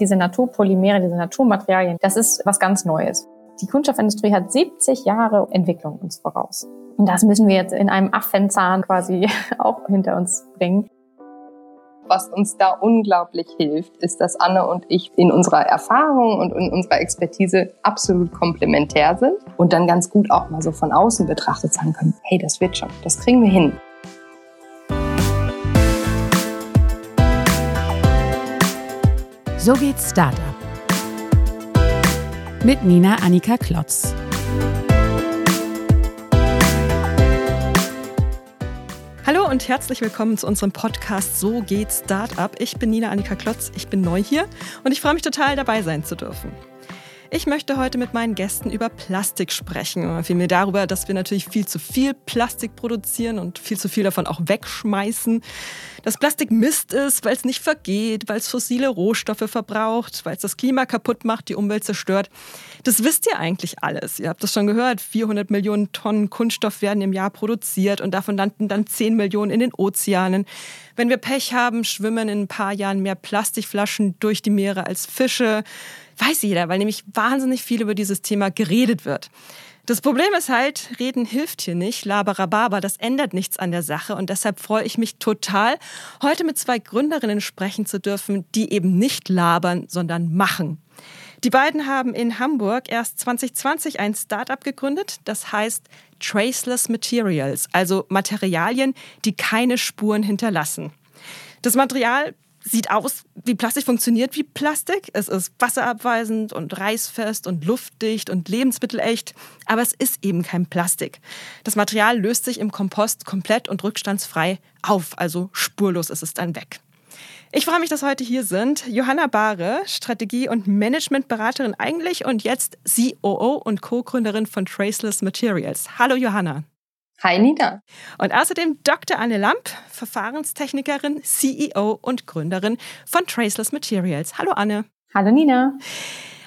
Diese Naturpolymere, diese Naturmaterialien, das ist was ganz Neues. Die Kunststoffindustrie hat 70 Jahre Entwicklung uns voraus. Und das müssen wir jetzt in einem Affenzahn quasi auch hinter uns bringen. Was uns da unglaublich hilft, ist, dass Anne und ich in unserer Erfahrung und in unserer Expertise absolut komplementär sind und dann ganz gut auch mal so von außen betrachtet sagen können, hey, das wird schon, das kriegen wir hin. So geht's Startup. Mit Nina Annika Klotz. Hallo und herzlich willkommen zu unserem Podcast So geht Startup. Ich bin Nina Annika Klotz, ich bin neu hier und ich freue mich total dabei sein zu dürfen. Ich möchte heute mit meinen Gästen über Plastik sprechen. Vielmehr darüber, dass wir natürlich viel zu viel Plastik produzieren und viel zu viel davon auch wegschmeißen. Dass Plastik Mist ist, weil es nicht vergeht, weil es fossile Rohstoffe verbraucht, weil es das Klima kaputt macht, die Umwelt zerstört. Das wisst ihr eigentlich alles. Ihr habt das schon gehört. 400 Millionen Tonnen Kunststoff werden im Jahr produziert und davon landen dann 10 Millionen in den Ozeanen. Wenn wir Pech haben, schwimmen in ein paar Jahren mehr Plastikflaschen durch die Meere als Fische. Weiß jeder, weil nämlich wahnsinnig viel über dieses Thema geredet wird. Das Problem ist halt, reden hilft hier nicht, laberababa, das ändert nichts an der Sache und deshalb freue ich mich total, heute mit zwei Gründerinnen sprechen zu dürfen, die eben nicht labern, sondern machen. Die beiden haben in Hamburg erst 2020 ein Startup gegründet, das heißt Traceless Materials, also Materialien, die keine Spuren hinterlassen. Das Material sieht aus wie Plastik, funktioniert wie Plastik. Es ist wasserabweisend und reißfest und luftdicht und lebensmittelecht, aber es ist eben kein Plastik. Das Material löst sich im Kompost komplett und rückstandsfrei auf, also spurlos ist es dann weg. Ich freue mich, dass heute hier sind Johanna Bahre, Strategie- und Managementberaterin eigentlich und jetzt COO und Co-Gründerin von Traceless Materials. Hallo Johanna. Hi Nina. Und außerdem Dr. Anne Lamp, Verfahrenstechnikerin, CEO und Gründerin von Traceless Materials. Hallo Anne. Hallo Nina.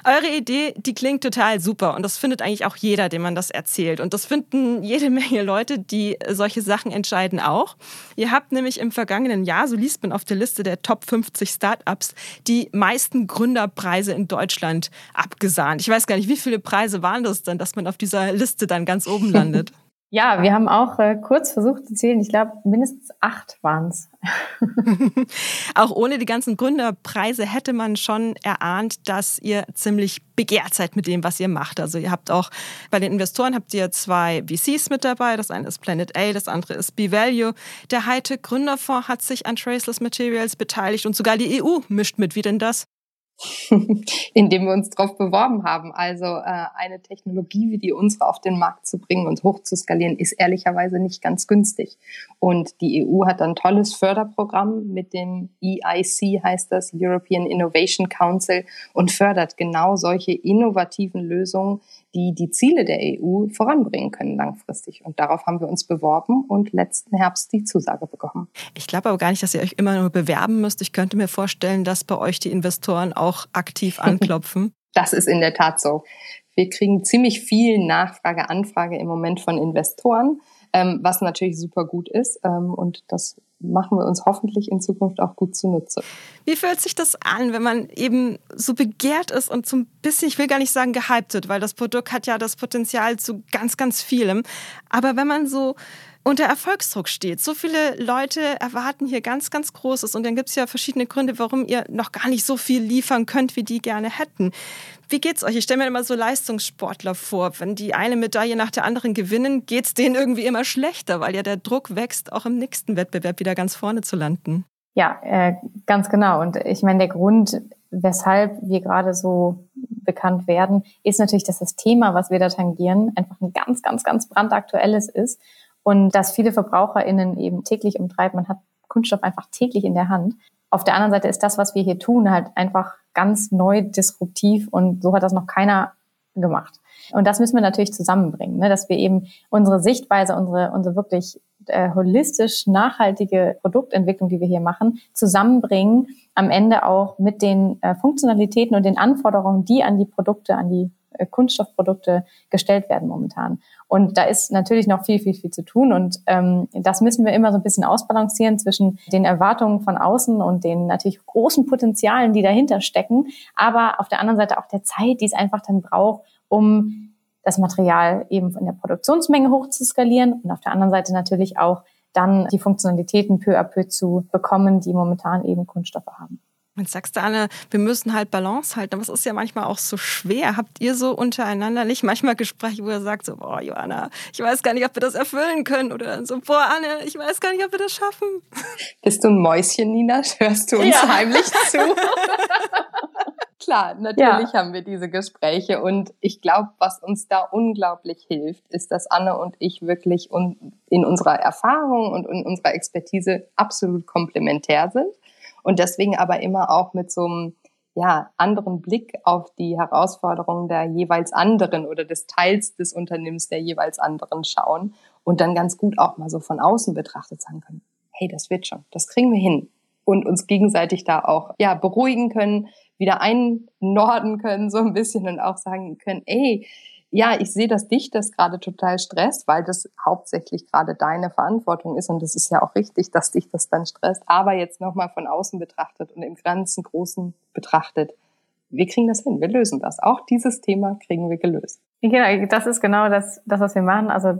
Eure Idee, die klingt total super und das findet eigentlich auch jeder, dem man das erzählt. Und das finden jede Menge Leute, die solche Sachen entscheiden auch. Ihr habt nämlich im vergangenen Jahr, so liest man auf der Liste der Top 50 Startups, die meisten Gründerpreise in Deutschland abgesahnt. Ich weiß gar nicht, wie viele Preise waren das denn, dass man auf dieser Liste dann ganz oben landet? Ja, wir haben auch äh, kurz versucht zu zählen. Ich glaube, mindestens acht waren es. auch ohne die ganzen Gründerpreise hätte man schon erahnt, dass ihr ziemlich begehrt seid mit dem, was ihr macht. Also ihr habt auch bei den Investoren habt ihr zwei VCs mit dabei. Das eine ist Planet A, das andere ist B-Value. Der Hightech Gründerfonds hat sich an Traceless Materials beteiligt und sogar die EU mischt mit. Wie denn das? indem wir uns darauf beworben haben. Also äh, eine Technologie wie die unsere auf den Markt zu bringen und hoch zu skalieren, ist ehrlicherweise nicht ganz günstig. Und die EU hat ein tolles Förderprogramm mit dem EIC, heißt das, European Innovation Council, und fördert genau solche innovativen Lösungen, die die Ziele der EU voranbringen können langfristig. Und darauf haben wir uns beworben und letzten Herbst die Zusage bekommen. Ich glaube aber gar nicht, dass ihr euch immer nur bewerben müsst. Ich könnte mir vorstellen, dass bei euch die Investoren auch aktiv anklopfen. das ist in der Tat so. Wir kriegen ziemlich viel Nachfrage, Anfrage im Moment von Investoren, ähm, was natürlich super gut ist. Ähm, und das machen wir uns hoffentlich in Zukunft auch gut zunutze. Wie fühlt sich das an, wenn man eben so begehrt ist und so ein bisschen, ich will gar nicht sagen gehypt wird, weil das Produkt hat ja das Potenzial zu ganz, ganz vielem. Aber wenn man so unter Erfolgsdruck steht. So viele Leute erwarten hier ganz, ganz Großes und dann gibt es ja verschiedene Gründe, warum ihr noch gar nicht so viel liefern könnt, wie die gerne hätten. Wie geht's euch? Ich stelle mir immer so Leistungssportler vor. Wenn die eine Medaille nach der anderen gewinnen, geht es denen irgendwie immer schlechter, weil ja der Druck wächst, auch im nächsten Wettbewerb wieder ganz vorne zu landen. Ja, äh, ganz genau. Und ich meine, der Grund, weshalb wir gerade so bekannt werden, ist natürlich, dass das Thema, was wir da tangieren, einfach ein ganz, ganz, ganz brandaktuelles ist und dass viele VerbraucherInnen eben täglich umtreibt. Man hat Kunststoff einfach täglich in der Hand. Auf der anderen Seite ist das, was wir hier tun, halt einfach ganz neu disruptiv und so hat das noch keiner gemacht. Und das müssen wir natürlich zusammenbringen, ne? dass wir eben unsere Sichtweise, unsere, unsere wirklich äh, holistisch nachhaltige Produktentwicklung, die wir hier machen, zusammenbringen, am Ende auch mit den äh, Funktionalitäten und den Anforderungen, die an die Produkte, an die Kunststoffprodukte gestellt werden momentan. Und da ist natürlich noch viel, viel, viel zu tun. Und ähm, das müssen wir immer so ein bisschen ausbalancieren zwischen den Erwartungen von außen und den natürlich großen Potenzialen, die dahinter stecken, aber auf der anderen Seite auch der Zeit, die es einfach dann braucht, um das Material eben in der Produktionsmenge hoch zu skalieren und auf der anderen Seite natürlich auch dann die Funktionalitäten peu à peu zu bekommen, die momentan eben Kunststoffe haben. Jetzt sagst du, Anne, wir müssen halt Balance halten, aber es ist ja manchmal auch so schwer. Habt ihr so untereinander nicht manchmal Gespräche, wo ihr sagt so, boah, Johanna, ich weiß gar nicht, ob wir das erfüllen können oder so, boah, Anne, ich weiß gar nicht, ob wir das schaffen. Bist du ein Mäuschen, Nina? Hörst du uns ja. heimlich zu? Klar, natürlich ja. haben wir diese Gespräche und ich glaube, was uns da unglaublich hilft, ist, dass Anne und ich wirklich in unserer Erfahrung und in unserer Expertise absolut komplementär sind und deswegen aber immer auch mit so einem ja, anderen Blick auf die Herausforderungen der jeweils anderen oder des Teils des Unternehmens der jeweils anderen schauen und dann ganz gut auch mal so von außen betrachtet sagen können, hey, das wird schon, das kriegen wir hin. Und uns gegenseitig da auch ja beruhigen können, wieder einnorden können so ein bisschen und auch sagen können, ey, ja, ich sehe, dass dich das gerade total stresst, weil das hauptsächlich gerade deine Verantwortung ist und es ist ja auch richtig, dass dich das dann stresst, aber jetzt nochmal von außen betrachtet und im ganzen Großen betrachtet. Wir kriegen das hin, wir lösen das. Auch dieses Thema kriegen wir gelöst. Genau, das ist genau das, das was wir machen. Also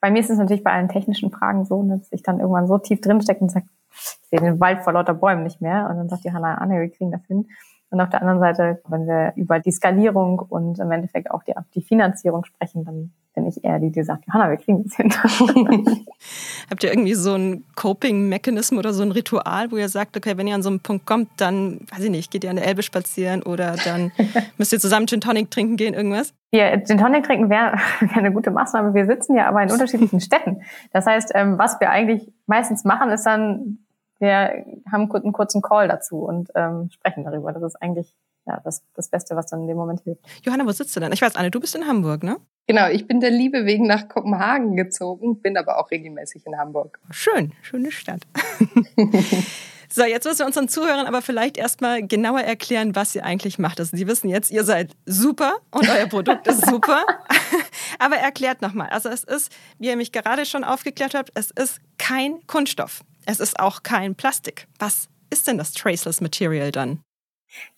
bei mir ist es natürlich bei allen technischen Fragen so, dass ich dann irgendwann so tief drinstecke und sage, ich sehe den Wald vor lauter Bäumen nicht mehr. Und dann sagt Johanna, Anne, wir kriegen das hin. Und auf der anderen Seite, wenn wir über die Skalierung und im Endeffekt auch die, die Finanzierung sprechen, dann bin ich eher die, die sagt, Johanna, wir kriegen das hin. Habt ihr irgendwie so ein Coping-Mechanismus oder so ein Ritual, wo ihr sagt, okay, wenn ihr an so einen Punkt kommt, dann, weiß ich nicht, geht ihr an der Elbe spazieren oder dann müsst ihr zusammen Gin Tonic trinken gehen, irgendwas? Ja, Gin Tonic trinken wäre wär eine gute Maßnahme. Wir sitzen ja aber in unterschiedlichen Städten. Das heißt, ähm, was wir eigentlich meistens machen, ist dann wir haben einen kurzen Call dazu und ähm, sprechen darüber. Das ist eigentlich ja, das, das Beste, was dann in dem Moment hilft. Johanna, wo sitzt du denn? Ich weiß, Anne, du bist in Hamburg, ne? Genau, ich bin der Liebe wegen nach Kopenhagen gezogen, bin aber auch regelmäßig in Hamburg. Schön, schöne Stadt. So, jetzt müssen wir unseren Zuhörern aber vielleicht erstmal genauer erklären, was ihr eigentlich macht. Also, Sie wissen jetzt, ihr seid super und euer Produkt ist super. aber erklärt nochmal. Also, es ist, wie ihr mich gerade schon aufgeklärt habt, es ist kein Kunststoff. Es ist auch kein Plastik. Was ist denn das Traceless Material dann?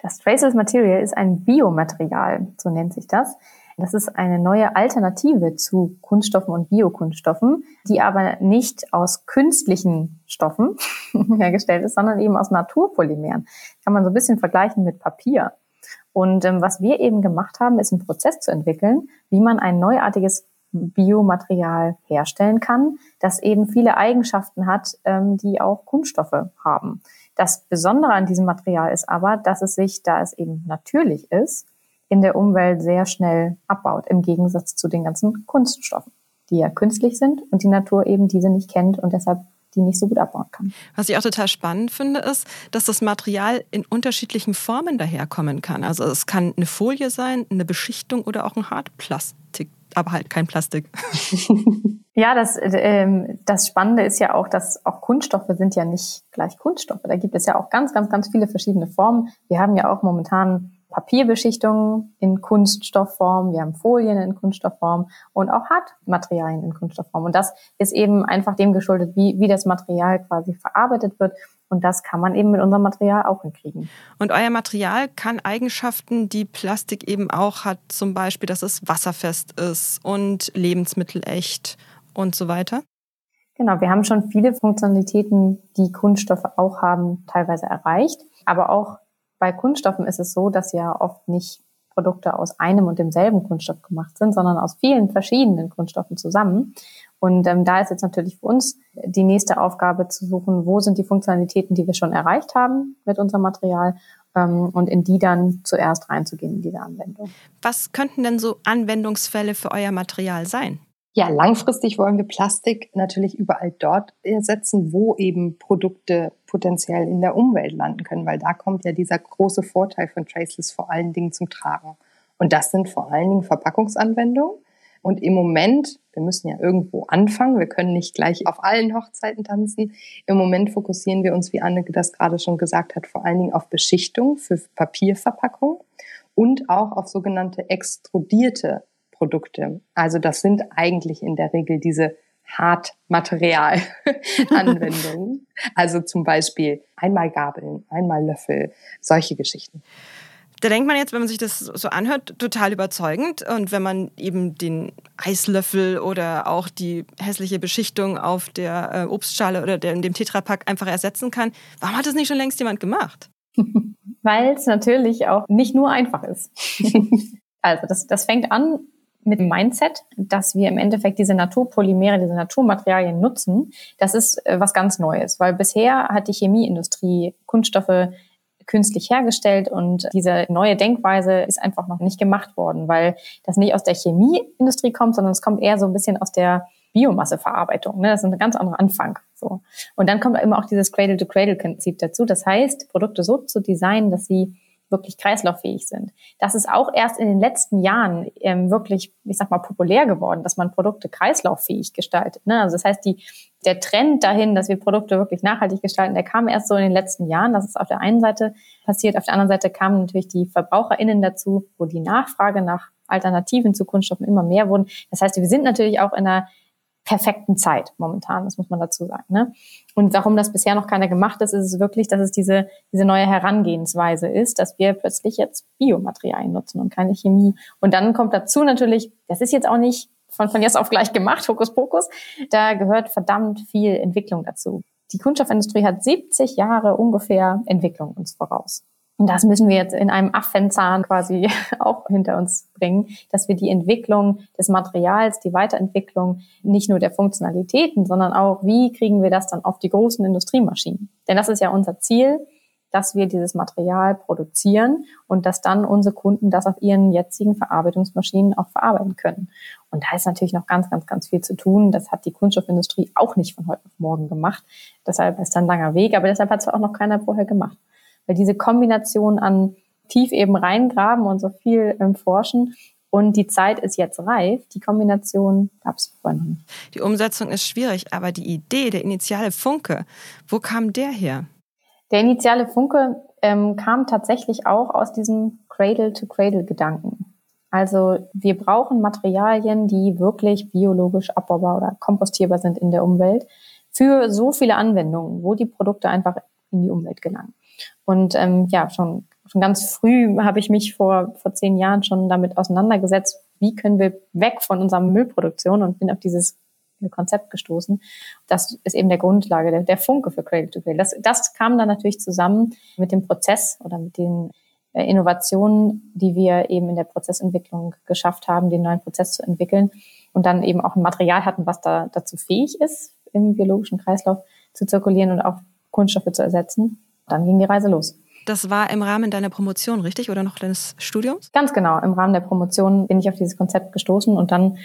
Das Traceless Material ist ein Biomaterial, so nennt sich das. Das ist eine neue Alternative zu Kunststoffen und Biokunststoffen, die aber nicht aus künstlichen Stoffen hergestellt ist, sondern eben aus Naturpolymeren. Kann man so ein bisschen vergleichen mit Papier. Und ähm, was wir eben gemacht haben, ist einen Prozess zu entwickeln, wie man ein neuartiges Biomaterial herstellen kann, das eben viele Eigenschaften hat, ähm, die auch Kunststoffe haben. Das Besondere an diesem Material ist aber, dass es sich, da es eben natürlich ist, in der Umwelt sehr schnell abbaut, im Gegensatz zu den ganzen Kunststoffen, die ja künstlich sind und die Natur eben diese nicht kennt und deshalb die nicht so gut abbauen kann. Was ich auch total spannend finde, ist, dass das Material in unterschiedlichen Formen daherkommen kann. Also es kann eine Folie sein, eine Beschichtung oder auch ein Hartplastik aber halt kein Plastik. Ja, das, ähm, das Spannende ist ja auch, dass auch Kunststoffe sind ja nicht gleich Kunststoffe. Da gibt es ja auch ganz, ganz, ganz viele verschiedene Formen. Wir haben ja auch momentan Papierbeschichtungen in Kunststoffform, wir haben Folien in Kunststoffform und auch Hartmaterialien in Kunststoffform. Und das ist eben einfach dem geschuldet, wie, wie das Material quasi verarbeitet wird und das kann man eben mit unserem Material auch hinkriegen. Und euer Material kann Eigenschaften, die Plastik eben auch hat, zum Beispiel, dass es wasserfest ist und lebensmittelecht und so weiter? Genau, wir haben schon viele Funktionalitäten, die Kunststoffe auch haben, teilweise erreicht. Aber auch bei Kunststoffen ist es so, dass ja oft nicht Produkte aus einem und demselben Kunststoff gemacht sind, sondern aus vielen verschiedenen Kunststoffen zusammen. Und ähm, da ist jetzt natürlich für uns die nächste Aufgabe zu suchen, wo sind die Funktionalitäten, die wir schon erreicht haben mit unserem Material ähm, und in die dann zuerst reinzugehen in diese Anwendung. Was könnten denn so Anwendungsfälle für euer Material sein? Ja, langfristig wollen wir Plastik natürlich überall dort ersetzen, wo eben Produkte potenziell in der Umwelt landen können, weil da kommt ja dieser große Vorteil von Traceless vor allen Dingen zum Tragen. Und das sind vor allen Dingen Verpackungsanwendungen. Und im Moment, wir müssen ja irgendwo anfangen, wir können nicht gleich auf allen Hochzeiten tanzen. Im Moment fokussieren wir uns, wie Anneke das gerade schon gesagt hat, vor allen Dingen auf Beschichtung für Papierverpackung und auch auf sogenannte extrudierte Produkte. Also das sind eigentlich in der Regel diese Hartmaterial-Anwendungen. also zum Beispiel einmal Gabeln, einmal Löffel, solche Geschichten. Da denkt man jetzt, wenn man sich das so anhört, total überzeugend. Und wenn man eben den Eislöffel oder auch die hässliche Beschichtung auf der äh, Obstschale oder der, dem Tetrapack einfach ersetzen kann, warum hat das nicht schon längst jemand gemacht? Weil es natürlich auch nicht nur einfach ist. also das, das fängt an mit dem Mindset, dass wir im Endeffekt diese Naturpolymere, diese Naturmaterialien nutzen. Das ist äh, was ganz Neues, weil bisher hat die Chemieindustrie Kunststoffe künstlich hergestellt und diese neue Denkweise ist einfach noch nicht gemacht worden, weil das nicht aus der Chemieindustrie kommt, sondern es kommt eher so ein bisschen aus der Biomasseverarbeitung. Ne? Das ist ein ganz anderer Anfang. So. Und dann kommt immer auch dieses Cradle-to-Cradle-Prinzip dazu. Das heißt, Produkte so zu designen, dass sie wirklich kreislauffähig sind. Das ist auch erst in den letzten Jahren ähm, wirklich, ich sag mal, populär geworden, dass man Produkte kreislauffähig gestaltet. Ne? Also das heißt, die, der Trend dahin, dass wir Produkte wirklich nachhaltig gestalten, der kam erst so in den letzten Jahren. Das ist auf der einen Seite passiert. Auf der anderen Seite kamen natürlich die VerbraucherInnen dazu, wo die Nachfrage nach Alternativen zu Kunststoffen immer mehr wurden. Das heißt, wir sind natürlich auch in einer perfekten Zeit momentan, das muss man dazu sagen. Ne? Und warum das bisher noch keiner gemacht ist, ist es wirklich, dass es diese, diese neue Herangehensweise ist, dass wir plötzlich jetzt Biomaterialien nutzen und keine Chemie. Und dann kommt dazu natürlich, das ist jetzt auch nicht von, von jetzt auf gleich gemacht, Hokuspokus, da gehört verdammt viel Entwicklung dazu. Die Kunststoffindustrie hat 70 Jahre ungefähr Entwicklung uns voraus. Und das müssen wir jetzt in einem Affenzahn quasi auch hinter uns bringen, dass wir die Entwicklung des Materials, die Weiterentwicklung nicht nur der Funktionalitäten, sondern auch, wie kriegen wir das dann auf die großen Industriemaschinen? Denn das ist ja unser Ziel, dass wir dieses Material produzieren und dass dann unsere Kunden das auf ihren jetzigen Verarbeitungsmaschinen auch verarbeiten können. Und da ist natürlich noch ganz, ganz, ganz viel zu tun. Das hat die Kunststoffindustrie auch nicht von heute auf morgen gemacht. Deshalb ist da ein langer Weg, aber deshalb hat es auch noch keiner vorher gemacht. Weil diese Kombination an tief eben reingraben und so viel ähm, forschen und die Zeit ist jetzt reif. Die Kombination gab es vorher nicht. Die Umsetzung ist schwierig, aber die Idee, der initiale Funke, wo kam der her? Der initiale Funke ähm, kam tatsächlich auch aus diesem Cradle-to-Cradle-Gedanken. Also wir brauchen Materialien, die wirklich biologisch abbaubar oder kompostierbar sind in der Umwelt für so viele Anwendungen, wo die Produkte einfach in die Umwelt gelangen. Und ähm, ja, schon, schon ganz früh habe ich mich vor, vor zehn Jahren schon damit auseinandergesetzt, wie können wir weg von unserer Müllproduktion und bin auf dieses Konzept gestoßen. Das ist eben der Grundlage, der, der Funke für Cradle to Cradle. Das, das kam dann natürlich zusammen mit dem Prozess oder mit den äh, Innovationen, die wir eben in der Prozessentwicklung geschafft haben, den neuen Prozess zu entwickeln und dann eben auch ein Material hatten, was da dazu fähig ist, im biologischen Kreislauf zu zirkulieren und auch Kunststoffe zu ersetzen dann ging die Reise los. Das war im Rahmen deiner Promotion, richtig? Oder noch deines Studiums? Ganz genau. Im Rahmen der Promotion bin ich auf dieses Konzept gestoßen und dann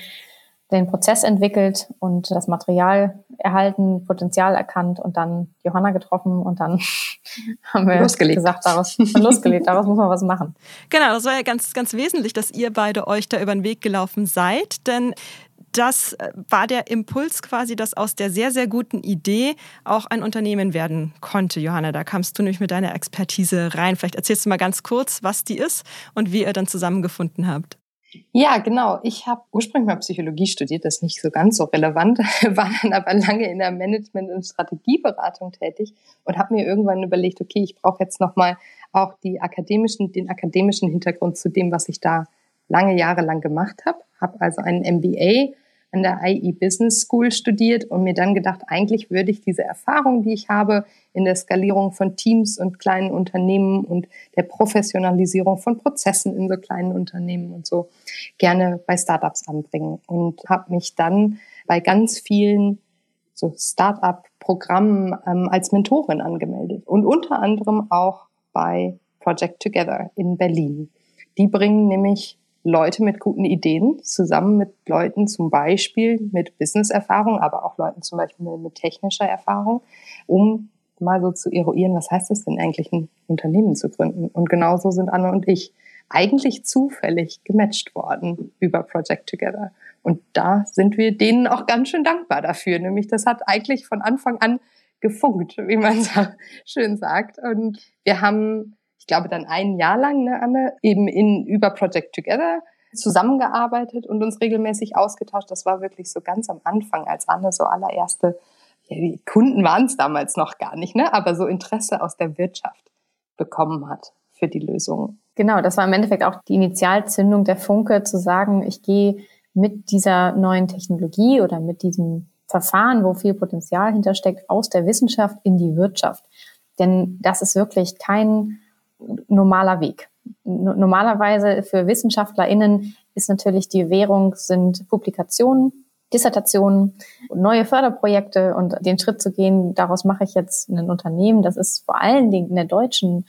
den Prozess entwickelt und das Material erhalten, Potenzial erkannt und dann Johanna getroffen und dann haben wir losgelegt. gesagt, daraus losgelegt, daraus muss man was machen. Genau, das war ja ganz, ganz wesentlich, dass ihr beide euch da über den Weg gelaufen seid, denn das äh, war der Impuls quasi, dass aus der sehr, sehr guten Idee auch ein Unternehmen werden konnte. Johanna, da kamst du nämlich mit deiner Expertise rein. Vielleicht erzählst du mal ganz kurz, was die ist und wie ihr dann zusammengefunden habt. Ja, genau. Ich habe ursprünglich mal Psychologie studiert, das ist nicht so ganz so relevant, war dann aber lange in der Management- und Strategieberatung tätig und habe mir irgendwann überlegt, okay, ich brauche jetzt nochmal auch die akademischen, den akademischen Hintergrund zu dem, was ich da lange Jahre lang gemacht habe. Habe also einen MBA an der IE Business School studiert und mir dann gedacht, eigentlich würde ich diese Erfahrung, die ich habe in der Skalierung von Teams und kleinen Unternehmen und der Professionalisierung von Prozessen in so kleinen Unternehmen und so gerne bei Startups anbringen und habe mich dann bei ganz vielen so Startup-Programmen ähm, als Mentorin angemeldet und unter anderem auch bei Project Together in Berlin. Die bringen nämlich Leute mit guten Ideen zusammen mit Leuten zum Beispiel mit Business-Erfahrung, aber auch Leuten zum Beispiel mit technischer Erfahrung, um mal so zu eruieren, was heißt es denn eigentlich, ein Unternehmen zu gründen. Und genauso sind Anne und ich eigentlich zufällig gematcht worden über Project Together. Und da sind wir denen auch ganz schön dankbar dafür. Nämlich das hat eigentlich von Anfang an gefunkt, wie man so schön sagt. Und wir haben ich glaube dann ein Jahr lang, ne, Anne, eben in über Project Together zusammengearbeitet und uns regelmäßig ausgetauscht. Das war wirklich so ganz am Anfang, als Anne so allererste, ja, die Kunden waren es damals noch gar nicht, ne? aber so Interesse aus der Wirtschaft bekommen hat für die Lösung. Genau, das war im Endeffekt auch die Initialzündung der Funke, zu sagen, ich gehe mit dieser neuen Technologie oder mit diesem Verfahren, wo viel Potenzial hintersteckt, aus der Wissenschaft in die Wirtschaft. Denn das ist wirklich kein normaler Weg. Normalerweise für WissenschaftlerInnen ist natürlich die Währung sind Publikationen, Dissertationen, neue Förderprojekte und den Schritt zu gehen, daraus mache ich jetzt ein Unternehmen, das ist vor allen Dingen in der deutschen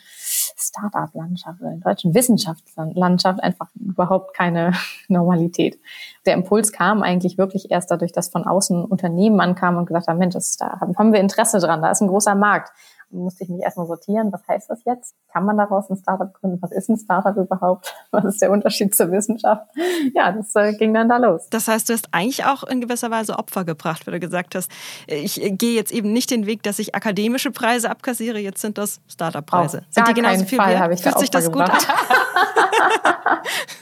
Start-up-Landschaft in der deutschen Wissenschaftslandschaft einfach überhaupt keine Normalität. Der Impuls kam eigentlich wirklich erst dadurch, dass von außen Unternehmen ankamen und gesagt haben, Mensch, das, da haben wir Interesse dran, da ist ein großer Markt musste ich mich erstmal sortieren, was heißt das jetzt? Kann man daraus ein Startup gründen? Was ist ein Startup überhaupt? Was ist der Unterschied zur Wissenschaft? Ja, das äh, ging dann da los. Das heißt, du hast eigentlich auch in gewisser Weise Opfer gebracht, weil du gesagt hast, ich gehe jetzt eben nicht den Weg, dass ich akademische Preise abkassiere, jetzt sind das Startup-Preise. Sind die genauso viel Fall wert? Fühlt sich das gut an?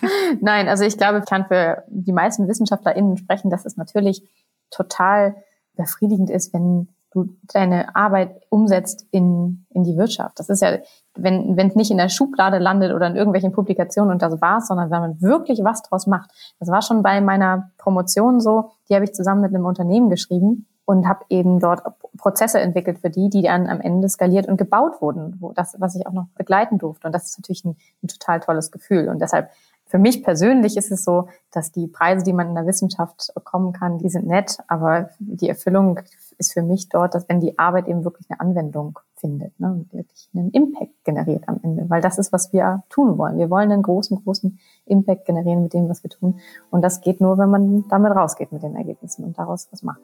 Nein, also ich glaube, ich kann für die meisten WissenschaftlerInnen sprechen, dass es natürlich total befriedigend ist, wenn du deine Arbeit umsetzt in, in die Wirtschaft. Das ist ja, wenn es nicht in der Schublade landet oder in irgendwelchen Publikationen und das war's, sondern wenn man wirklich was draus macht. Das war schon bei meiner Promotion so, die habe ich zusammen mit einem Unternehmen geschrieben und habe eben dort Prozesse entwickelt für die, die dann am Ende skaliert und gebaut wurden, wo das, was ich auch noch begleiten durfte. Und das ist natürlich ein, ein total tolles Gefühl. Und deshalb für mich persönlich ist es so, dass die Preise, die man in der Wissenschaft bekommen kann, die sind nett, aber die Erfüllung ist für mich dort, dass wenn die Arbeit eben wirklich eine Anwendung findet ne, und wirklich einen Impact generiert am Ende, weil das ist, was wir tun wollen. Wir wollen einen großen, großen Impact generieren mit dem, was wir tun. Und das geht nur, wenn man damit rausgeht mit den Ergebnissen und daraus was macht.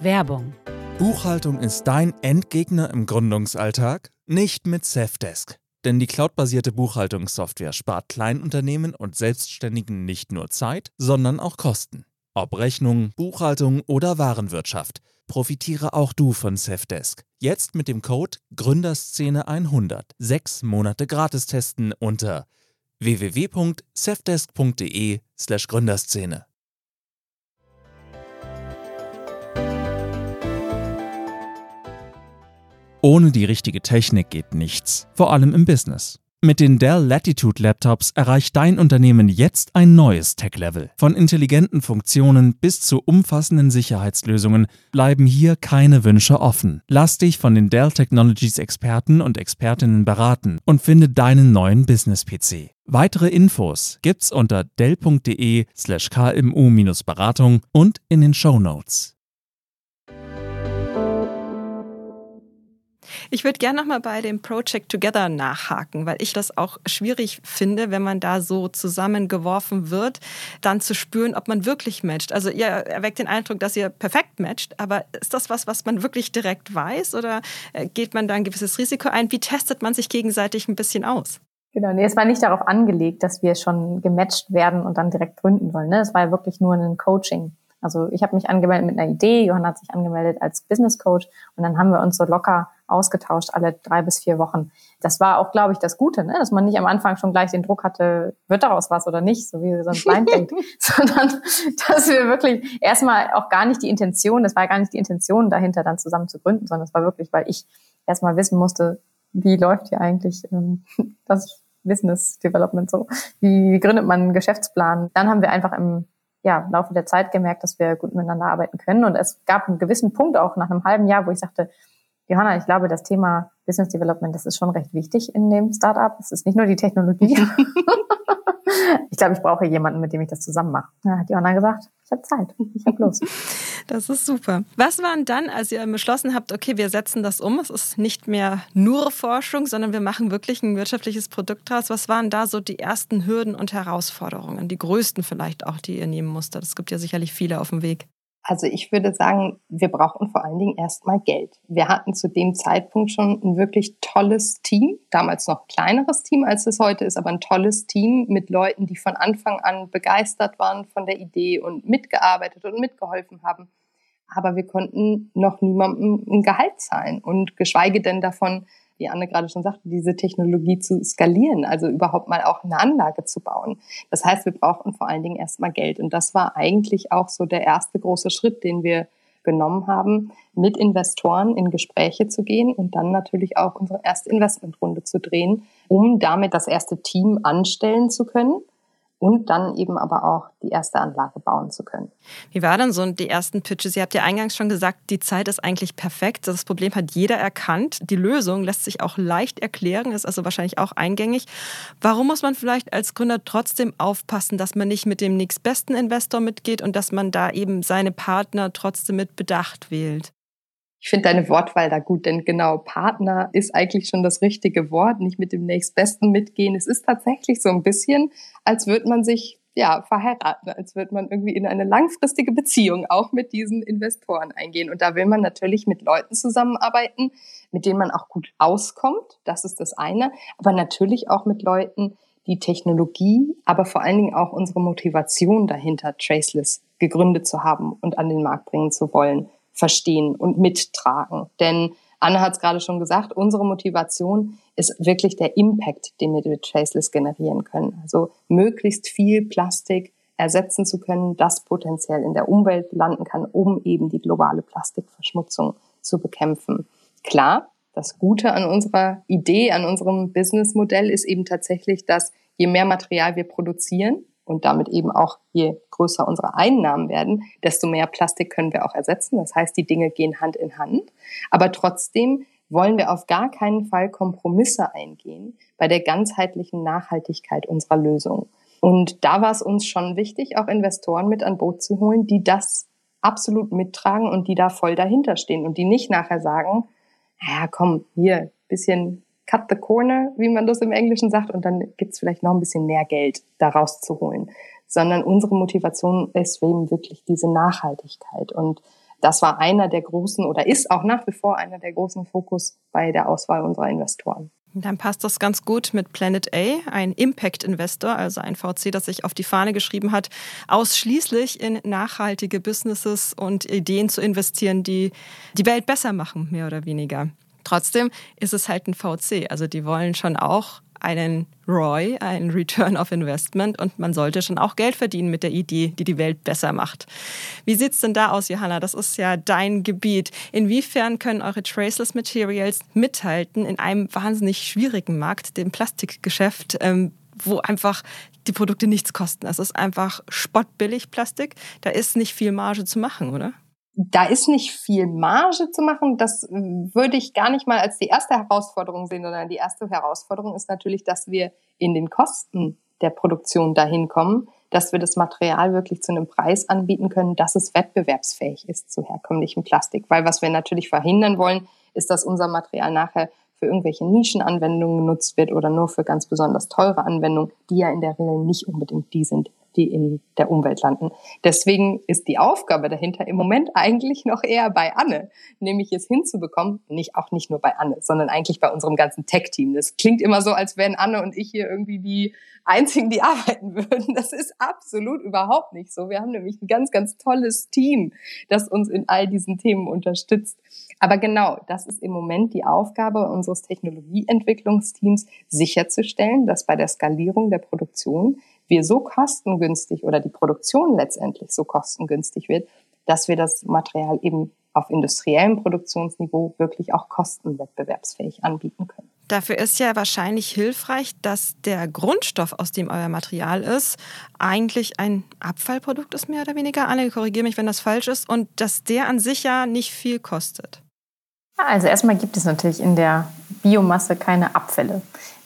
Werbung. Buchhaltung ist dein Endgegner im Gründungsalltag? Nicht mit Safdesk. Denn die cloudbasierte Buchhaltungssoftware spart Kleinunternehmen und Selbstständigen nicht nur Zeit, sondern auch Kosten. Ob Rechnung, Buchhaltung oder Warenwirtschaft, profitiere auch du von Safdesk. Jetzt mit dem Code Gründerszene100 sechs Monate gratis testen unter www.safdesk.de/gründerszene. Ohne die richtige Technik geht nichts, vor allem im Business. Mit den Dell Latitude Laptops erreicht dein Unternehmen jetzt ein neues Tech-Level. Von intelligenten Funktionen bis zu umfassenden Sicherheitslösungen bleiben hier keine Wünsche offen. Lass dich von den Dell Technologies Experten und Expertinnen beraten und finde deinen neuen Business-PC. Weitere Infos gibt's unter dell.de/kmu-beratung und in den Show Notes. Ich würde gerne nochmal bei dem Project Together nachhaken, weil ich das auch schwierig finde, wenn man da so zusammengeworfen wird, dann zu spüren, ob man wirklich matcht. Also ihr erweckt den Eindruck, dass ihr perfekt matcht, aber ist das was, was man wirklich direkt weiß oder äh, geht man da ein gewisses Risiko ein? Wie testet man sich gegenseitig ein bisschen aus? Genau, nee, es war nicht darauf angelegt, dass wir schon gematcht werden und dann direkt gründen wollen. Ne? Es war ja wirklich nur ein Coaching. Also ich habe mich angemeldet mit einer Idee, Johanna hat sich angemeldet als Business Coach und dann haben wir uns so locker ausgetauscht alle drei bis vier Wochen. Das war auch, glaube ich, das Gute, ne? dass man nicht am Anfang schon gleich den Druck hatte, wird daraus was oder nicht, so wie so ein Blind denkt, sondern dass wir wirklich erstmal auch gar nicht die Intention, das war gar nicht die Intention dahinter, dann zusammen zu gründen, sondern es war wirklich, weil ich erstmal wissen musste, wie läuft hier eigentlich ähm, das Business Development so? Wie, wie gründet man einen Geschäftsplan? Dann haben wir einfach im ja, im Laufe der Zeit gemerkt, dass wir gut miteinander arbeiten können. Und es gab einen gewissen Punkt auch nach einem halben Jahr, wo ich sagte, Johanna, ich glaube, das Thema Business Development, das ist schon recht wichtig in dem Startup. Es ist nicht nur die Technologie. ich glaube, ich brauche jemanden, mit dem ich das zusammen mache. Da hat Johanna gesagt, ich habe Zeit, ich habe Lust. Das ist super. Was waren dann, als ihr beschlossen habt, okay, wir setzen das um, es ist nicht mehr nur Forschung, sondern wir machen wirklich ein wirtschaftliches Produkt draus. Was waren da so die ersten Hürden und Herausforderungen, die größten vielleicht auch, die ihr nehmen musstet? Es gibt ja sicherlich viele auf dem Weg. Also ich würde sagen, wir brauchen vor allen Dingen erstmal Geld. Wir hatten zu dem Zeitpunkt schon ein wirklich tolles Team, damals noch kleineres Team, als es heute ist, aber ein tolles Team mit Leuten, die von Anfang an begeistert waren von der Idee und mitgearbeitet und mitgeholfen haben. Aber wir konnten noch niemandem ein Gehalt zahlen und geschweige denn davon wie Anne gerade schon sagte, diese Technologie zu skalieren, also überhaupt mal auch eine Anlage zu bauen. Das heißt, wir brauchen vor allen Dingen erstmal Geld. Und das war eigentlich auch so der erste große Schritt, den wir genommen haben, mit Investoren in Gespräche zu gehen und dann natürlich auch unsere erste Investmentrunde zu drehen, um damit das erste Team anstellen zu können und dann eben aber auch die erste Anlage bauen zu können. Wie war dann so die ersten Pitches? Ihr habt ja eingangs schon gesagt, die Zeit ist eigentlich perfekt. Das Problem hat jeder erkannt. Die Lösung lässt sich auch leicht erklären, ist also wahrscheinlich auch eingängig. Warum muss man vielleicht als Gründer trotzdem aufpassen, dass man nicht mit dem nächstbesten Investor mitgeht und dass man da eben seine Partner trotzdem mit Bedacht wählt? Ich finde deine Wortwahl da gut, denn genau, Partner ist eigentlich schon das richtige Wort, nicht mit dem nächstbesten mitgehen. Es ist tatsächlich so ein bisschen, als würde man sich ja, verheiraten, als würde man irgendwie in eine langfristige Beziehung auch mit diesen Investoren eingehen. Und da will man natürlich mit Leuten zusammenarbeiten, mit denen man auch gut auskommt. Das ist das eine. Aber natürlich auch mit Leuten, die Technologie, aber vor allen Dingen auch unsere Motivation dahinter, Traceless gegründet zu haben und an den Markt bringen zu wollen verstehen und mittragen. Denn Anne hat es gerade schon gesagt, unsere Motivation ist wirklich der Impact, den wir mit Traceless generieren können. Also möglichst viel Plastik ersetzen zu können, das potenziell in der Umwelt landen kann, um eben die globale Plastikverschmutzung zu bekämpfen. Klar, das Gute an unserer Idee, an unserem Businessmodell ist eben tatsächlich, dass je mehr Material wir produzieren, und damit eben auch je größer unsere Einnahmen werden, desto mehr Plastik können wir auch ersetzen. Das heißt, die Dinge gehen Hand in Hand. Aber trotzdem wollen wir auf gar keinen Fall Kompromisse eingehen bei der ganzheitlichen Nachhaltigkeit unserer Lösung. Und da war es uns schon wichtig, auch Investoren mit an Boot zu holen, die das absolut mittragen und die da voll dahinter stehen und die nicht nachher sagen, ja, komm, hier, bisschen cut the corner, wie man das im Englischen sagt, und dann gibt's vielleicht noch ein bisschen mehr Geld daraus zu holen. Sondern unsere Motivation ist eben wirklich diese Nachhaltigkeit. Und das war einer der großen oder ist auch nach wie vor einer der großen Fokus bei der Auswahl unserer Investoren. Dann passt das ganz gut mit Planet A, ein Impact Investor, also ein VC, das sich auf die Fahne geschrieben hat, ausschließlich in nachhaltige Businesses und Ideen zu investieren, die die Welt besser machen, mehr oder weniger. Trotzdem ist es halt ein VC. Also die wollen schon auch einen ROI, einen Return of Investment und man sollte schon auch Geld verdienen mit der Idee, die die Welt besser macht. Wie sieht es denn da aus, Johanna? Das ist ja dein Gebiet. Inwiefern können eure Traceless Materials mithalten in einem wahnsinnig schwierigen Markt, dem Plastikgeschäft, ähm, wo einfach die Produkte nichts kosten? Es ist einfach spottbillig Plastik. Da ist nicht viel Marge zu machen, oder? Da ist nicht viel Marge zu machen. Das würde ich gar nicht mal als die erste Herausforderung sehen, sondern die erste Herausforderung ist natürlich, dass wir in den Kosten der Produktion dahin kommen, dass wir das Material wirklich zu einem Preis anbieten können, dass es wettbewerbsfähig ist zu herkömmlichem Plastik. Weil was wir natürlich verhindern wollen, ist, dass unser Material nachher für irgendwelche Nischenanwendungen genutzt wird oder nur für ganz besonders teure Anwendungen, die ja in der Regel nicht unbedingt die sind, die in der Umwelt landen. Deswegen ist die Aufgabe dahinter im Moment eigentlich noch eher bei Anne, nämlich es hinzubekommen, nicht auch nicht nur bei Anne, sondern eigentlich bei unserem ganzen Tech-Team. Das klingt immer so, als wären Anne und ich hier irgendwie die einzigen, die arbeiten würden. Das ist absolut überhaupt nicht so. Wir haben nämlich ein ganz, ganz tolles Team, das uns in all diesen Themen unterstützt. Aber genau, das ist im Moment die Aufgabe unseres Technologieentwicklungsteams, sicherzustellen, dass bei der Skalierung der Produktion wir so kostengünstig oder die Produktion letztendlich so kostengünstig wird, dass wir das Material eben auf industriellem Produktionsniveau wirklich auch kostenwettbewerbsfähig anbieten können. Dafür ist ja wahrscheinlich hilfreich, dass der Grundstoff, aus dem euer Material ist, eigentlich ein Abfallprodukt ist, mehr oder weniger. Anne, korrigiere mich, wenn das falsch ist. Und dass der an sich ja nicht viel kostet. Also erstmal gibt es natürlich in der Biomasse keine Abfälle.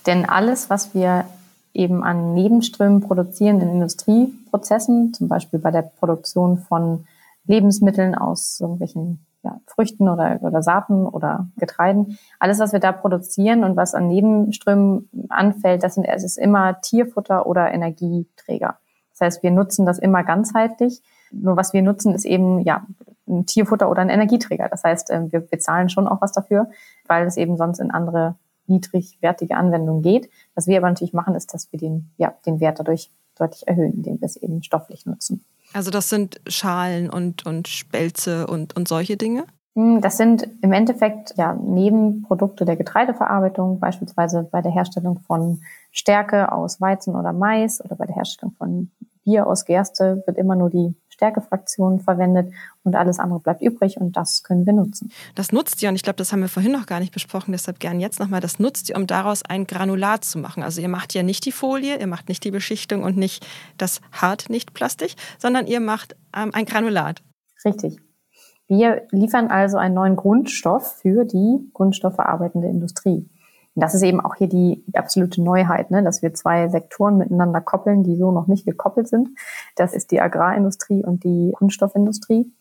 Denn alles, was wir eben an Nebenströmen produzieren in Industrieprozessen, zum Beispiel bei der Produktion von Lebensmitteln aus irgendwelchen ja, Früchten oder, oder Saaten oder Getreiden. Alles, was wir da produzieren und was an Nebenströmen anfällt, das sind, es ist immer Tierfutter oder Energieträger. Das heißt, wir nutzen das immer ganzheitlich. Nur was wir nutzen, ist eben ja ein Tierfutter oder ein Energieträger. Das heißt, äh, wir bezahlen schon auch was dafür, weil es eben sonst in andere niedrigwertige Anwendungen geht. Was wir aber natürlich machen, ist, dass wir den, ja, den Wert dadurch deutlich erhöhen, indem wir es eben stofflich nutzen. Also das sind Schalen und, und Spelze und, und solche Dinge? Hm, das sind im Endeffekt ja Nebenprodukte der Getreideverarbeitung, beispielsweise bei der Herstellung von Stärke aus Weizen oder Mais oder bei der Herstellung von Bier aus Gerste wird immer nur die Stärkefraktion verwendet und alles andere bleibt übrig und das können wir nutzen. Das nutzt ihr und ich glaube, das haben wir vorhin noch gar nicht besprochen, deshalb gern jetzt nochmal, das nutzt ihr, um daraus ein Granulat zu machen. Also ihr macht ja nicht die Folie, ihr macht nicht die Beschichtung und nicht das hart nicht Plastik, sondern ihr macht ähm, ein Granulat. Richtig. Wir liefern also einen neuen Grundstoff für die kunststoffverarbeitende Industrie. Und das ist eben auch hier die, absolute Neuheit, ne? dass wir zwei Sektoren miteinander koppeln, die so noch nicht gekoppelt sind. Das ist die Agrarindustrie und die Kunststoffindustrie.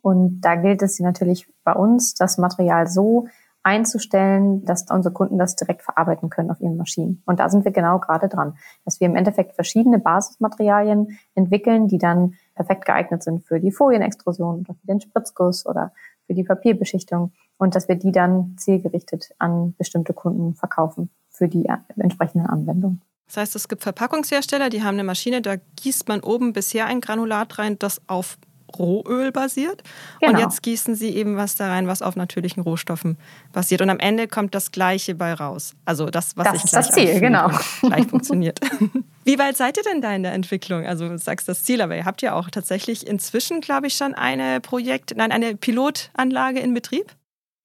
Und da gilt es natürlich bei uns, das Material so einzustellen, dass unsere Kunden das direkt verarbeiten können auf ihren Maschinen. Und da sind wir genau gerade dran, dass wir im Endeffekt verschiedene Basismaterialien entwickeln, die dann perfekt geeignet sind für die Folienextrusion oder für den Spritzguss oder für die Papierbeschichtung und dass wir die dann zielgerichtet an bestimmte Kunden verkaufen für die entsprechenden Anwendungen. Das heißt, es gibt Verpackungshersteller, die haben eine Maschine, da gießt man oben bisher ein Granulat rein, das auf Rohöl basiert. Genau. Und jetzt gießen sie eben was da rein, was auf natürlichen Rohstoffen basiert. Und am Ende kommt das Gleiche bei raus. Also das, was das ich ist das Ziel, genau. Gleich funktioniert. Wie weit seid ihr denn da in der Entwicklung? Also du sagst das Ziel, aber ihr habt ja auch tatsächlich inzwischen, glaube ich, schon eine Projekt, nein, eine Pilotanlage in Betrieb?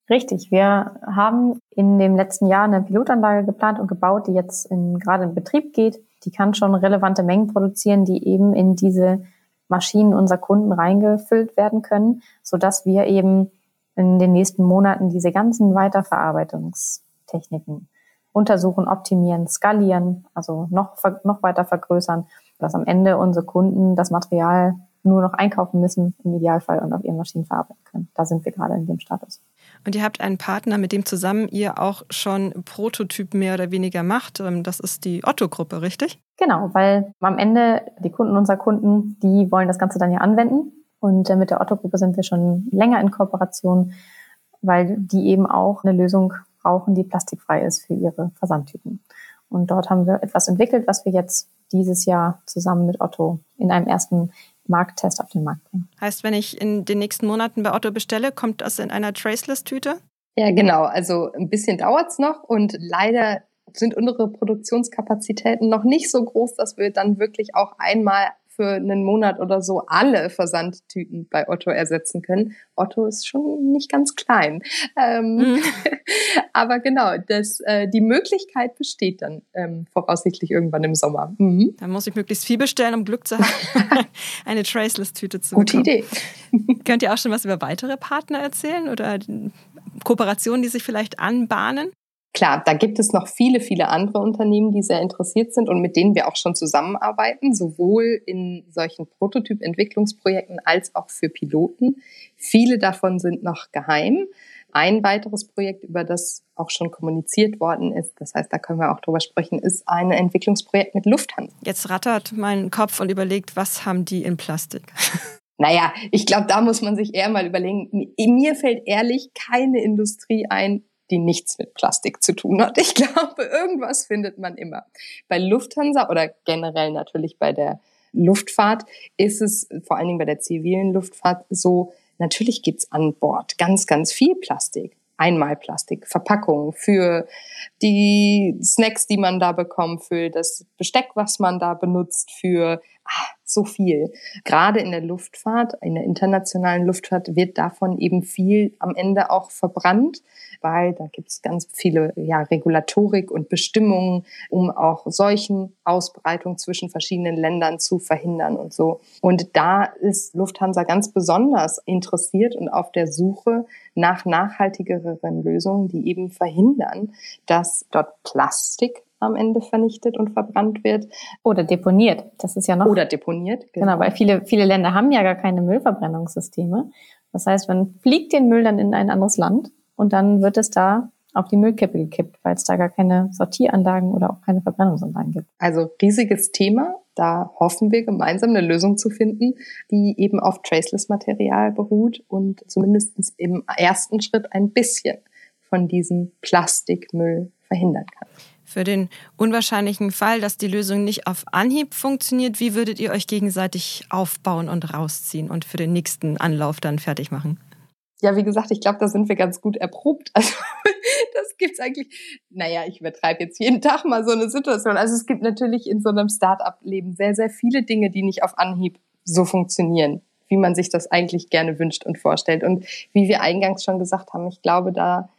Richtig. Wir haben in dem letzten Jahr eine Pilotanlage geplant und gebaut, die jetzt in, gerade in Betrieb geht. Die kann schon relevante Mengen produzieren, die eben in diese Maschinen unserer Kunden reingefüllt werden können, so dass wir eben in den nächsten Monaten diese ganzen Weiterverarbeitungstechniken untersuchen, optimieren, skalieren, also noch, noch weiter vergrößern, dass am Ende unsere Kunden das Material nur noch einkaufen müssen im Idealfall und auf ihren Maschinen verarbeiten können. Da sind wir gerade in dem Status. Und ihr habt einen Partner, mit dem zusammen ihr auch schon Prototypen mehr oder weniger macht. Ähm, das ist die Otto-Gruppe, richtig? Genau, weil am Ende die Kunden unserer Kunden, die wollen das Ganze dann ja anwenden. Und äh, mit der Otto-Gruppe sind wir schon länger in Kooperation, weil die eben auch eine Lösung brauchen, die plastikfrei ist für ihre Versandtypen. Und dort haben wir etwas entwickelt, was wir jetzt dieses Jahr zusammen mit Otto in einem ersten Markttest auf den Markt bringen. Heißt, wenn ich in den nächsten Monaten bei Otto bestelle, kommt das in einer Traceless-Tüte? Ja, genau. Also ein bisschen dauert es noch und leider sind unsere Produktionskapazitäten noch nicht so groß, dass wir dann wirklich auch einmal für einen Monat oder so alle Versandtüten bei Otto ersetzen können. Otto ist schon nicht ganz klein. Ähm, mhm. aber genau, das, äh, die Möglichkeit besteht dann ähm, voraussichtlich irgendwann im Sommer. Mhm. Dann muss ich möglichst viel bestellen, um Glück zu haben, eine Traceless-Tüte zu Gute bekommen. Gute Idee. Könnt ihr auch schon was über weitere Partner erzählen oder Kooperationen, die sich vielleicht anbahnen? Klar, da gibt es noch viele, viele andere Unternehmen, die sehr interessiert sind und mit denen wir auch schon zusammenarbeiten, sowohl in solchen Prototyp-Entwicklungsprojekten als auch für Piloten. Viele davon sind noch geheim. Ein weiteres Projekt, über das auch schon kommuniziert worden ist, das heißt, da können wir auch drüber sprechen, ist ein Entwicklungsprojekt mit Lufthansa. Jetzt rattert mein Kopf und überlegt, was haben die in Plastik? Naja, ich glaube, da muss man sich eher mal überlegen. Mir fällt ehrlich keine Industrie ein, die nichts mit Plastik zu tun hat. Ich glaube, irgendwas findet man immer. Bei Lufthansa oder generell natürlich bei der Luftfahrt ist es vor allen Dingen bei der zivilen Luftfahrt so, natürlich gibt's an Bord ganz, ganz viel Plastik. Einmalplastik, Verpackungen für die Snacks, die man da bekommt, für das Besteck, was man da benutzt, für so viel. Gerade in der Luftfahrt, in der internationalen Luftfahrt wird davon eben viel am Ende auch verbrannt, weil da gibt es ganz viele ja, Regulatorik und Bestimmungen, um auch solchen Ausbreitung zwischen verschiedenen Ländern zu verhindern und so. Und da ist Lufthansa ganz besonders interessiert und auf der Suche nach nachhaltigeren Lösungen, die eben verhindern, dass dort Plastik am Ende vernichtet und verbrannt wird. Oder deponiert. Das ist ja noch. Oder deponiert. Genau, genau weil viele, viele Länder haben ja gar keine Müllverbrennungssysteme. Das heißt, man fliegt den Müll dann in ein anderes Land und dann wird es da auf die Müllkippe gekippt, weil es da gar keine Sortieranlagen oder auch keine Verbrennungsanlagen gibt. Also riesiges Thema. Da hoffen wir gemeinsam eine Lösung zu finden, die eben auf Traceless-Material beruht und zumindest im ersten Schritt ein bisschen von diesem Plastikmüll verhindern kann. Für den unwahrscheinlichen Fall, dass die Lösung nicht auf Anhieb funktioniert, wie würdet ihr euch gegenseitig aufbauen und rausziehen und für den nächsten Anlauf dann fertig machen? Ja, wie gesagt, ich glaube, da sind wir ganz gut erprobt. Also das gibt's eigentlich, naja, ich übertreibe jetzt jeden Tag mal so eine Situation. Also es gibt natürlich in so einem Start-up-Leben sehr, sehr viele Dinge, die nicht auf Anhieb so funktionieren, wie man sich das eigentlich gerne wünscht und vorstellt. Und wie wir eingangs schon gesagt haben, ich glaube, da,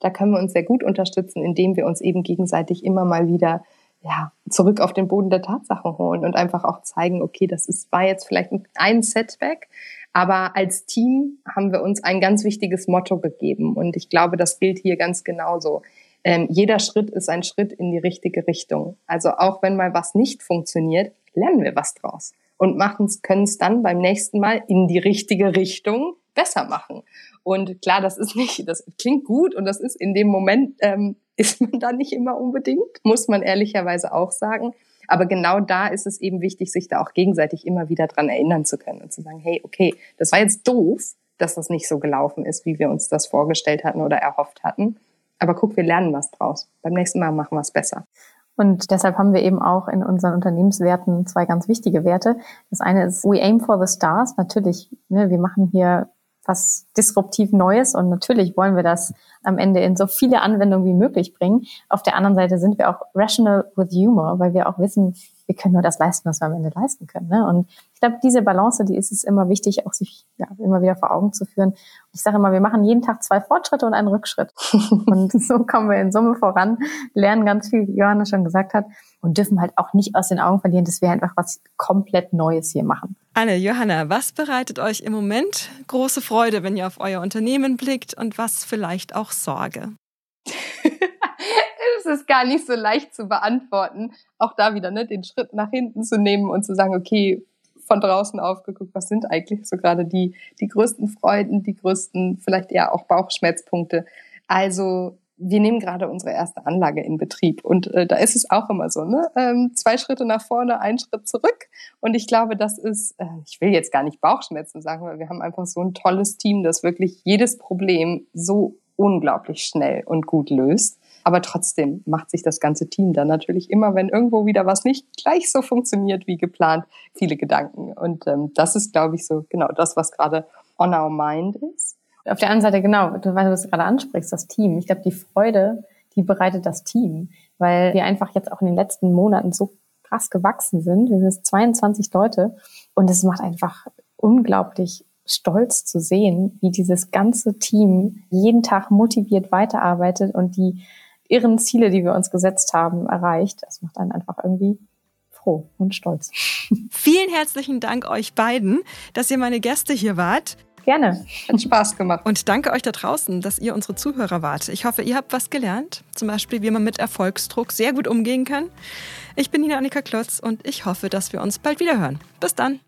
da können wir uns sehr gut unterstützen, indem wir uns eben gegenseitig immer mal wieder ja, zurück auf den Boden der Tatsachen holen und einfach auch zeigen, okay, das ist, war jetzt vielleicht ein Setback, aber als Team haben wir uns ein ganz wichtiges Motto gegeben und ich glaube, das gilt hier ganz genauso. Ähm, jeder Schritt ist ein Schritt in die richtige Richtung. Also auch wenn mal was nicht funktioniert, lernen wir was draus und machen können es dann beim nächsten Mal in die richtige Richtung besser machen. Und klar, das ist nicht, das klingt gut und das ist in dem Moment ähm, ist man da nicht immer unbedingt, muss man ehrlicherweise auch sagen. Aber genau da ist es eben wichtig, sich da auch gegenseitig immer wieder dran erinnern zu können und zu sagen, hey, okay, das war jetzt doof, dass das nicht so gelaufen ist, wie wir uns das vorgestellt hatten oder erhofft hatten. Aber guck, wir lernen was draus. Beim nächsten Mal machen wir es besser. Und deshalb haben wir eben auch in unseren Unternehmenswerten zwei ganz wichtige Werte. Das eine ist We aim for the stars. Natürlich, ne, wir machen hier was disruptiv Neues und natürlich wollen wir das am Ende in so viele Anwendungen wie möglich bringen. Auf der anderen Seite sind wir auch rational with humor, weil wir auch wissen, wir können nur das leisten, was wir am Ende leisten können. Ne? Und ich glaube, diese Balance, die ist es immer wichtig, auch sich ja, immer wieder vor Augen zu führen. Und ich sage immer, wir machen jeden Tag zwei Fortschritte und einen Rückschritt. und so kommen wir in Summe voran, lernen ganz viel, wie Johanna schon gesagt hat, und dürfen halt auch nicht aus den Augen verlieren, dass wir einfach was komplett Neues hier machen. Anne, Johanna, was bereitet euch im Moment große Freude, wenn ihr auf euer Unternehmen blickt und was vielleicht auch Sorge? es ist gar nicht so leicht zu beantworten. Auch da wieder, ne, den Schritt nach hinten zu nehmen und zu sagen, okay, von draußen aufgeguckt, was sind eigentlich so gerade die, die größten Freuden, die größten, vielleicht eher auch Bauchschmerzpunkte. Also wir nehmen gerade unsere erste Anlage in Betrieb und äh, da ist es auch immer so, ne? Ähm, zwei Schritte nach vorne, ein Schritt zurück. Und ich glaube, das ist, äh, ich will jetzt gar nicht Bauchschmerzen sagen, weil wir haben einfach so ein tolles Team, das wirklich jedes Problem so unglaublich schnell und gut löst. Aber trotzdem macht sich das ganze Team dann natürlich immer, wenn irgendwo wieder was nicht gleich so funktioniert wie geplant, viele Gedanken. Und ähm, das ist, glaube ich, so genau das, was gerade on our mind ist. Auf der anderen Seite, genau, du, weil du es gerade ansprichst, das Team. Ich glaube, die Freude, die bereitet das Team, weil wir einfach jetzt auch in den letzten Monaten so krass gewachsen sind. Wir sind jetzt 22 Leute und es macht einfach unglaublich stolz zu sehen, wie dieses ganze Team jeden Tag motiviert weiterarbeitet und die irren Ziele, die wir uns gesetzt haben, erreicht. Das macht einen einfach irgendwie froh und stolz. Vielen herzlichen Dank euch beiden, dass ihr meine Gäste hier wart. Gerne. Hat Spaß gemacht. Und danke euch da draußen, dass ihr unsere Zuhörer wart. Ich hoffe, ihr habt was gelernt. Zum Beispiel, wie man mit Erfolgsdruck sehr gut umgehen kann. Ich bin Nina Annika Klotz und ich hoffe, dass wir uns bald wieder hören. Bis dann.